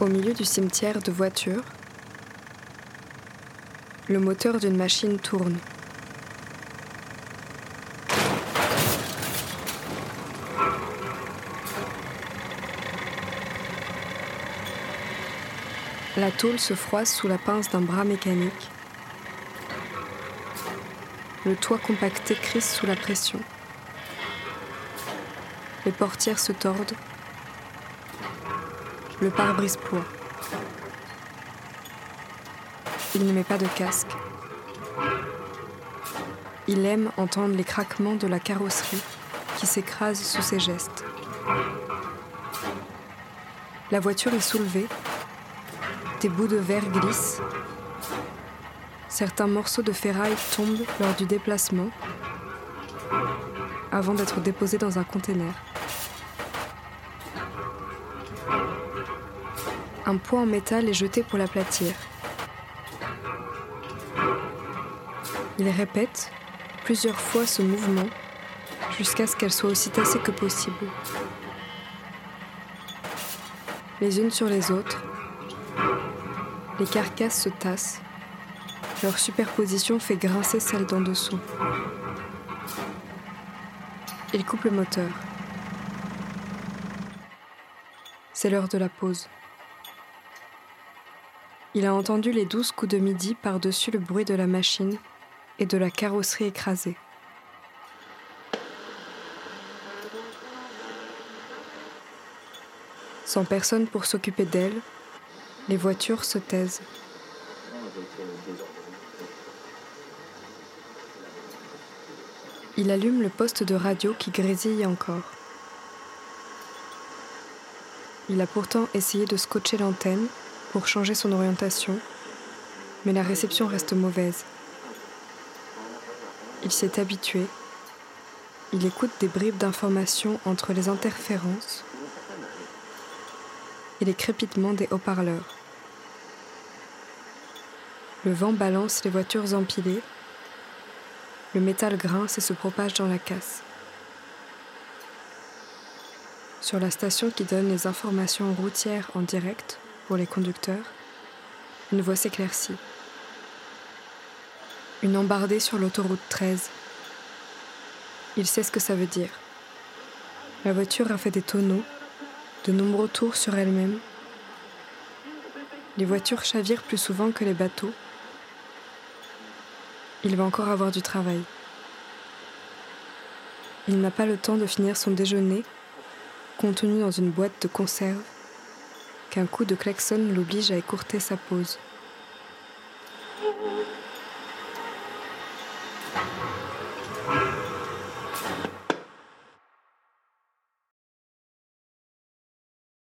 Au milieu du cimetière de voitures, le moteur d'une machine tourne. La tôle se froisse sous la pince d'un bras mécanique. Le toit compacté crisse sous la pression. Les portières se tordent. Le pare-brise ploie. Il ne met pas de casque. Il aime entendre les craquements de la carrosserie qui s'écrase sous ses gestes. La voiture est soulevée des bouts de verre glissent. Certains morceaux de ferraille tombent lors du déplacement avant d'être déposés dans un conteneur. Un poids en métal est jeté pour l'aplatir. Il répète plusieurs fois ce mouvement jusqu'à ce qu'elle soit aussi tassée que possible. Les unes sur les autres, les carcasses se tassent. Leur superposition fait grincer celle d'en dessous. Il coupe le moteur. C'est l'heure de la pause. Il a entendu les douze coups de midi par-dessus le bruit de la machine et de la carrosserie écrasée. Sans personne pour s'occuper d'elle, les voitures se taisent. Il allume le poste de radio qui grésille encore. Il a pourtant essayé de scotcher l'antenne pour changer son orientation, mais la réception reste mauvaise. Il s'est habitué. Il écoute des bribes d'informations entre les interférences et les crépitements des haut-parleurs. Le vent balance les voitures empilées. Le métal grince et se propage dans la casse. Sur la station qui donne les informations routières en direct pour les conducteurs, une voix s'éclaircit. Une embardée sur l'autoroute 13. Il sait ce que ça veut dire. La voiture a fait des tonneaux, de nombreux tours sur elle-même. Les voitures chavirent plus souvent que les bateaux. Il va encore avoir du travail. Il n'a pas le temps de finir son déjeuner, contenu dans une boîte de conserve, qu'un coup de klaxon l'oblige à écourter sa pause.